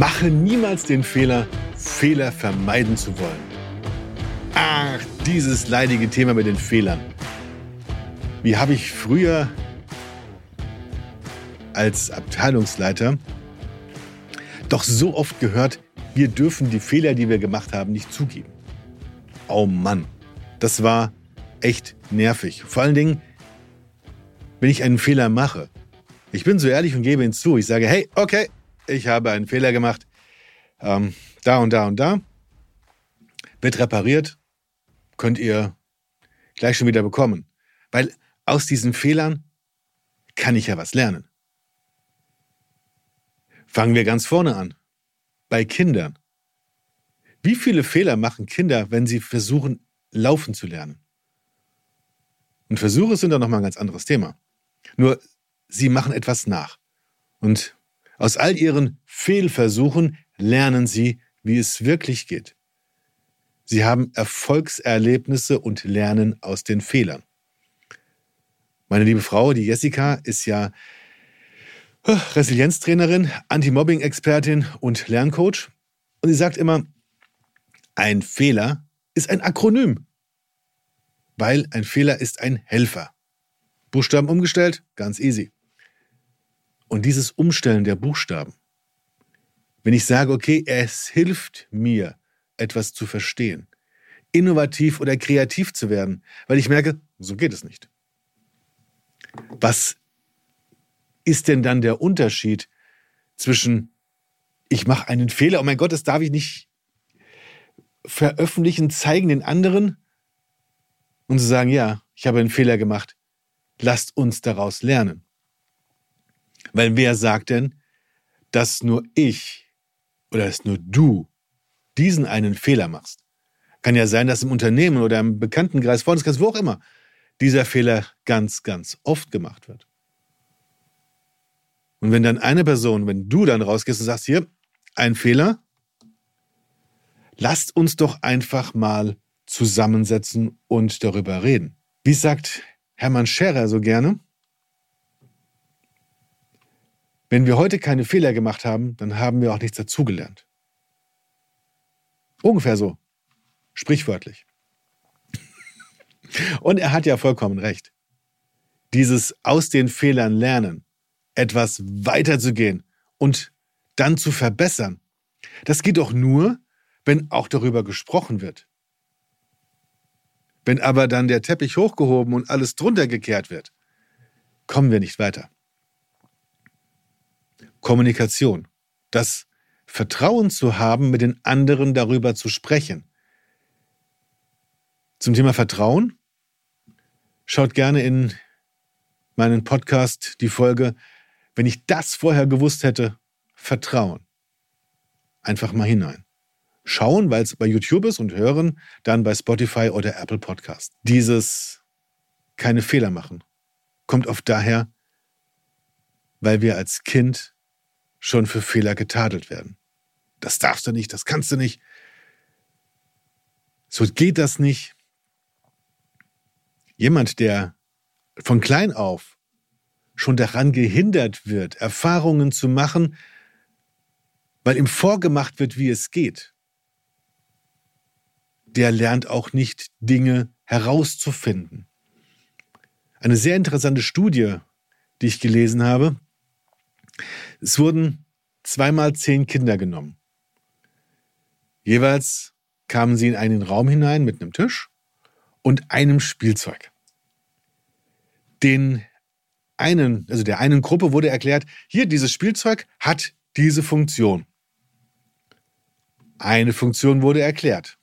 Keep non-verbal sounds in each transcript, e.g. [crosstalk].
Mache niemals den Fehler, Fehler vermeiden zu wollen. Ach, dieses leidige Thema mit den Fehlern. Wie habe ich früher als Abteilungsleiter doch so oft gehört, wir dürfen die Fehler, die wir gemacht haben, nicht zugeben. Oh Mann, das war echt nervig. Vor allen Dingen, wenn ich einen Fehler mache. Ich bin so ehrlich und gebe ihn zu. Ich sage, hey, okay, ich habe einen Fehler gemacht. Ähm, da und da und da. Wird repariert. Könnt ihr gleich schon wieder bekommen. Weil aus diesen Fehlern kann ich ja was lernen. Fangen wir ganz vorne an. Bei Kindern. Wie viele Fehler machen Kinder, wenn sie versuchen, laufen zu lernen? Und Versuche sind dann nochmal ein ganz anderes Thema. Nur, sie machen etwas nach. Und aus all ihren Fehlversuchen lernen sie, wie es wirklich geht. Sie haben Erfolgserlebnisse und lernen aus den Fehlern. Meine liebe Frau, die Jessica, ist ja äh, Resilienztrainerin, Anti-Mobbing-Expertin und Lerncoach. Und sie sagt immer, ein Fehler ist ein Akronym, weil ein Fehler ist ein Helfer. Buchstaben umgestellt, ganz easy. Und dieses Umstellen der Buchstaben, wenn ich sage, okay, es hilft mir, etwas zu verstehen, innovativ oder kreativ zu werden, weil ich merke, so geht es nicht. Was ist denn dann der Unterschied zwischen, ich mache einen Fehler, oh mein Gott, das darf ich nicht veröffentlichen, zeigen den anderen und zu sagen, ja, ich habe einen Fehler gemacht, lasst uns daraus lernen. Weil wer sagt denn, dass nur ich oder dass nur du diesen einen Fehler machst? Kann ja sein, dass im Unternehmen oder im Bekanntenkreis, Freundeskreis, wo auch immer, dieser Fehler ganz, ganz oft gemacht wird. Und wenn dann eine Person, wenn du dann rausgehst und sagst, hier, ein Fehler, lasst uns doch einfach mal zusammensetzen und darüber reden. Wie sagt Hermann Scherer so gerne, wenn wir heute keine Fehler gemacht haben, dann haben wir auch nichts dazugelernt. Ungefähr so. Sprichwörtlich. [laughs] Und er hat ja vollkommen recht. Dieses aus den Fehlern lernen, etwas weiterzugehen und dann zu verbessern, das geht doch nur, wenn auch darüber gesprochen wird. Wenn aber dann der Teppich hochgehoben und alles drunter gekehrt wird, kommen wir nicht weiter. Kommunikation, das Vertrauen zu haben, mit den anderen darüber zu sprechen. Zum Thema Vertrauen schaut gerne in meinen Podcast die Folge, wenn ich das vorher gewusst hätte, Vertrauen. Einfach mal hinein. Schauen, weil es bei YouTube ist und hören dann bei Spotify oder Apple Podcast. Dieses keine Fehler machen kommt oft daher, weil wir als Kind schon für Fehler getadelt werden. Das darfst du nicht, das kannst du nicht. So geht das nicht. Jemand, der von klein auf schon daran gehindert wird, Erfahrungen zu machen, weil ihm vorgemacht wird, wie es geht, der lernt auch nicht Dinge herauszufinden. Eine sehr interessante Studie, die ich gelesen habe. Es wurden zweimal zehn Kinder genommen. Jeweils kamen sie in einen Raum hinein mit einem Tisch und einem Spielzeug. Den einen, also der einen Gruppe wurde erklärt, hier dieses Spielzeug hat diese Funktion. Eine Funktion wurde erklärt.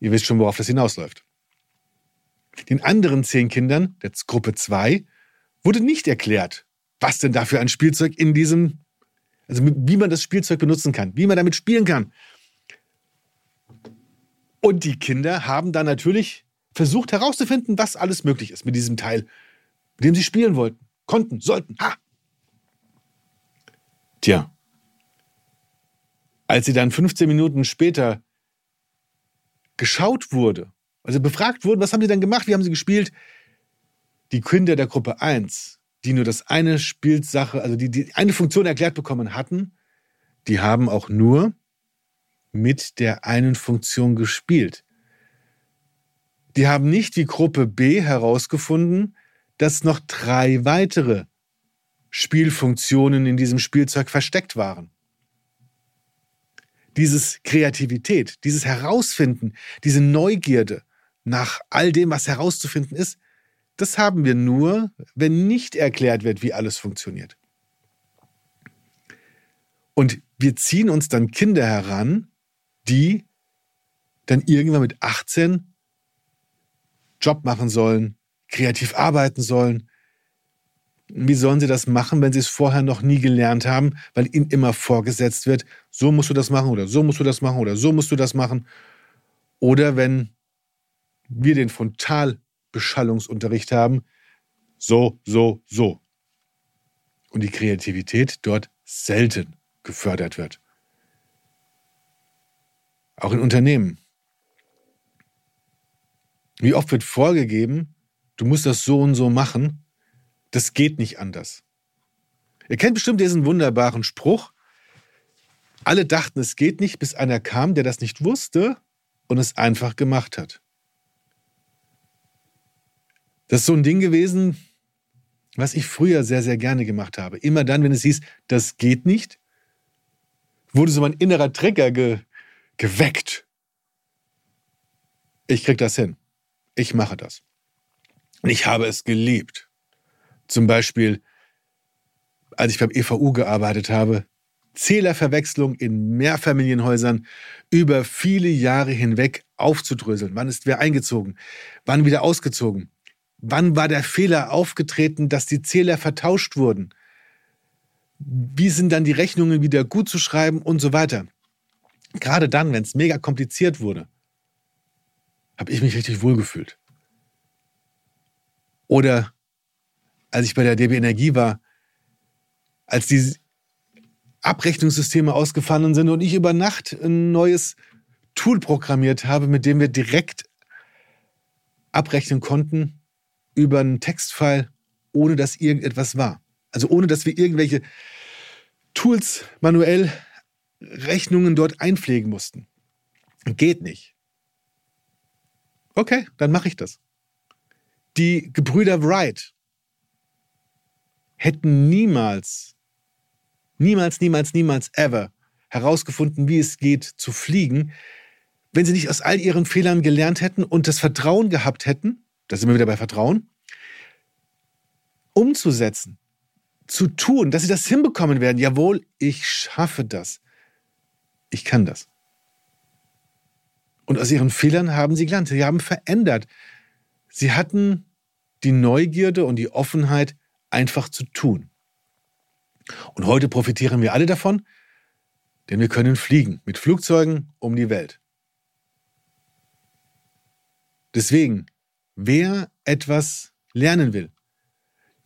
Ihr wisst schon, worauf das hinausläuft. Den anderen zehn Kindern, der Gruppe 2, wurde nicht erklärt, was denn da für ein Spielzeug in diesem, also wie man das Spielzeug benutzen kann, wie man damit spielen kann. Und die Kinder haben dann natürlich versucht herauszufinden, was alles möglich ist mit diesem Teil, mit dem sie spielen wollten, konnten, sollten. Ha! Tja, als sie dann 15 Minuten später geschaut wurde, also befragt wurden, was haben sie dann gemacht, wie haben sie gespielt, die Kinder der Gruppe 1, die nur das eine Spielsache, also die, die eine Funktion erklärt bekommen hatten, die haben auch nur mit der einen Funktion gespielt. Die haben nicht wie Gruppe B herausgefunden, dass noch drei weitere Spielfunktionen in diesem Spielzeug versteckt waren. Dieses Kreativität, dieses Herausfinden, diese Neugierde nach all dem, was herauszufinden ist, das haben wir nur, wenn nicht erklärt wird, wie alles funktioniert. Und wir ziehen uns dann Kinder heran, die dann irgendwann mit 18 Job machen sollen, kreativ arbeiten sollen. Wie sollen sie das machen, wenn sie es vorher noch nie gelernt haben, weil ihnen immer vorgesetzt wird, so musst du das machen oder so musst du das machen oder so musst du das machen. Oder wenn wir den Frontalbeschallungsunterricht haben, so, so, so. Und die Kreativität dort selten gefördert wird. Auch in Unternehmen. Wie oft wird vorgegeben, du musst das so und so machen, das geht nicht anders. Ihr kennt bestimmt diesen wunderbaren Spruch, alle dachten, es geht nicht, bis einer kam, der das nicht wusste und es einfach gemacht hat. Das ist so ein Ding gewesen, was ich früher sehr, sehr gerne gemacht habe. Immer dann, wenn es hieß, das geht nicht, wurde so mein innerer Trigger ge geweckt. Ich krieg das hin. Ich mache das. Und ich habe es geliebt. Zum Beispiel, als ich beim EVU gearbeitet habe, Zählerverwechslung in Mehrfamilienhäusern über viele Jahre hinweg aufzudröseln. Wann ist wer eingezogen? Wann wieder ausgezogen? Wann war der Fehler aufgetreten, dass die Zähler vertauscht wurden? Wie sind dann die Rechnungen wieder gut zu schreiben und so weiter? Gerade dann, wenn es mega kompliziert wurde, habe ich mich richtig wohlgefühlt. Oder als ich bei der DB Energie war, als die Abrechnungssysteme ausgefallen sind und ich über Nacht ein neues Tool programmiert habe, mit dem wir direkt abrechnen konnten über einen Textfile, ohne dass irgendetwas war. Also ohne dass wir irgendwelche Tools manuell Rechnungen dort einpflegen mussten. Geht nicht. Okay, dann mache ich das. Die Gebrüder Wright hätten niemals, niemals, niemals, niemals, ever herausgefunden, wie es geht zu fliegen, wenn sie nicht aus all ihren Fehlern gelernt hätten und das Vertrauen gehabt hätten, da sind wir wieder bei Vertrauen, umzusetzen, zu tun, dass sie das hinbekommen werden. Jawohl, ich schaffe das. Ich kann das. Und aus ihren Fehlern haben sie gelernt. Sie haben verändert. Sie hatten die Neugierde und die Offenheit, einfach zu tun. Und heute profitieren wir alle davon, denn wir können fliegen mit Flugzeugen um die Welt. Deswegen, wer etwas lernen will,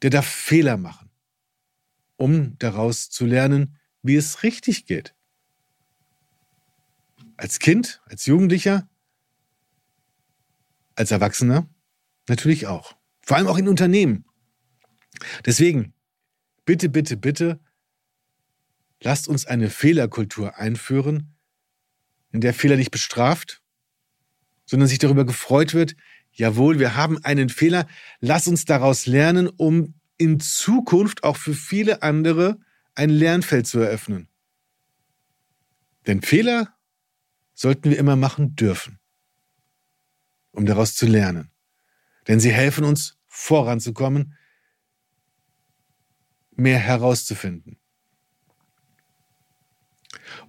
der darf Fehler machen, um daraus zu lernen, wie es richtig geht. Als Kind, als Jugendlicher, als Erwachsener natürlich auch. Vor allem auch in Unternehmen. Deswegen, bitte, bitte, bitte, lasst uns eine Fehlerkultur einführen, in der Fehler nicht bestraft, sondern sich darüber gefreut wird, jawohl, wir haben einen Fehler, lass uns daraus lernen, um in Zukunft auch für viele andere ein Lernfeld zu eröffnen. Denn Fehler sollten wir immer machen dürfen, um daraus zu lernen. Denn sie helfen uns voranzukommen, mehr herauszufinden.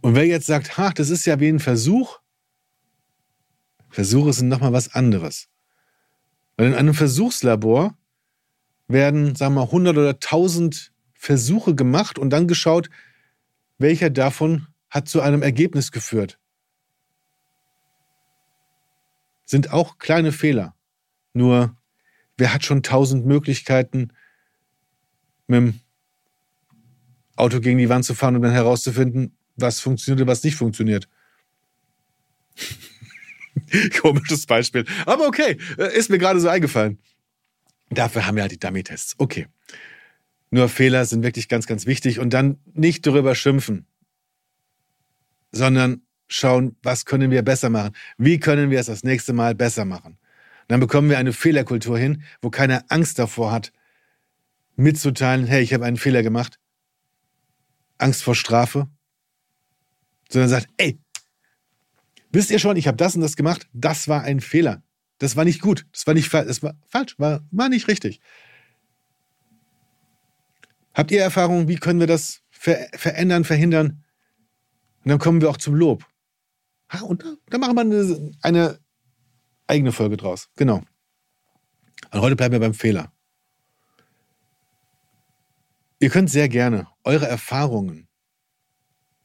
Und wer jetzt sagt, ha, das ist ja wie ein Versuch, Versuche sind nochmal was anderes. Weil in einem Versuchslabor werden, sagen wir mal, 100 oder 1000 Versuche gemacht und dann geschaut, welcher davon hat zu einem Ergebnis geführt. Sind auch kleine Fehler. Nur, wer hat schon 1000 Möglichkeiten, mit dem Auto gegen die Wand zu fahren und dann herauszufinden, was funktioniert und was nicht funktioniert? [laughs] Komisches Beispiel. Aber okay, äh, ist mir gerade so eingefallen. Dafür haben wir halt die Dummy-Tests. Okay. Nur Fehler sind wirklich ganz, ganz wichtig und dann nicht darüber schimpfen, sondern schauen, was können wir besser machen? Wie können wir es das nächste Mal besser machen? Dann bekommen wir eine Fehlerkultur hin, wo keiner Angst davor hat, mitzuteilen, hey, ich habe einen Fehler gemacht. Angst vor Strafe. Sondern sagt, ey, wisst ihr schon, ich habe das und das gemacht, das war ein Fehler. Das war nicht gut, das war nicht das war falsch, war, war nicht richtig. Habt ihr Erfahrungen, wie können wir das ver verändern, verhindern? Und dann kommen wir auch zum Lob. Ha, und da, da machen wir eine, eine eigene Folge draus. Genau. Und heute bleiben wir beim Fehler. Ihr könnt sehr gerne eure Erfahrungen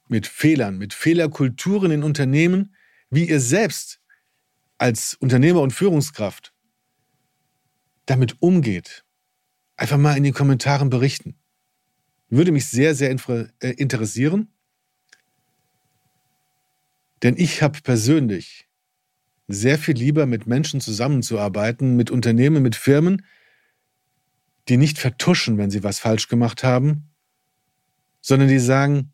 mit Fehlern, mit Fehlerkulturen in Unternehmen, wie ihr selbst als Unternehmer und Führungskraft damit umgeht, einfach mal in den Kommentaren berichten. Würde mich sehr, sehr äh, interessieren. Denn ich habe persönlich sehr viel lieber mit Menschen zusammenzuarbeiten, mit Unternehmen, mit Firmen, die nicht vertuschen, wenn sie was falsch gemacht haben, sondern die sagen,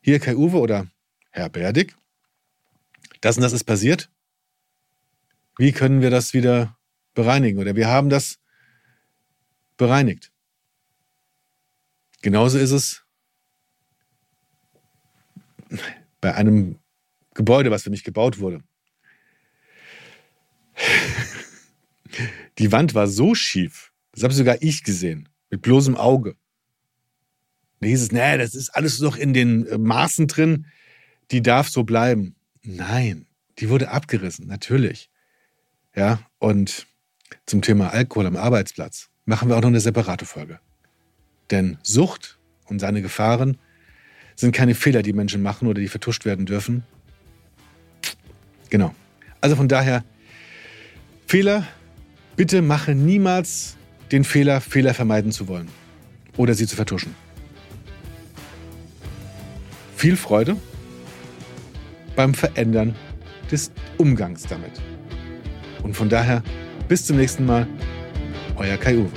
hier Kai Uwe oder Herr Berdig, das und das ist passiert. Wie können wir das wieder bereinigen? Oder wir haben das bereinigt. Genauso ist es bei einem Gebäude, was für mich gebaut wurde. Die Wand war so schief, das habe sogar ich gesehen, mit bloßem Auge. Da hieß es, nee, das ist alles noch in den äh, Maßen drin, die darf so bleiben. Nein, die wurde abgerissen, natürlich. Ja, und zum Thema Alkohol am Arbeitsplatz machen wir auch noch eine separate Folge. Denn Sucht und seine Gefahren sind keine Fehler, die Menschen machen oder die vertuscht werden dürfen. Genau. Also von daher, Fehler, bitte mache niemals den Fehler, Fehler vermeiden zu wollen oder sie zu vertuschen. Viel Freude beim Verändern des Umgangs damit. Und von daher, bis zum nächsten Mal, euer Kai Uwe.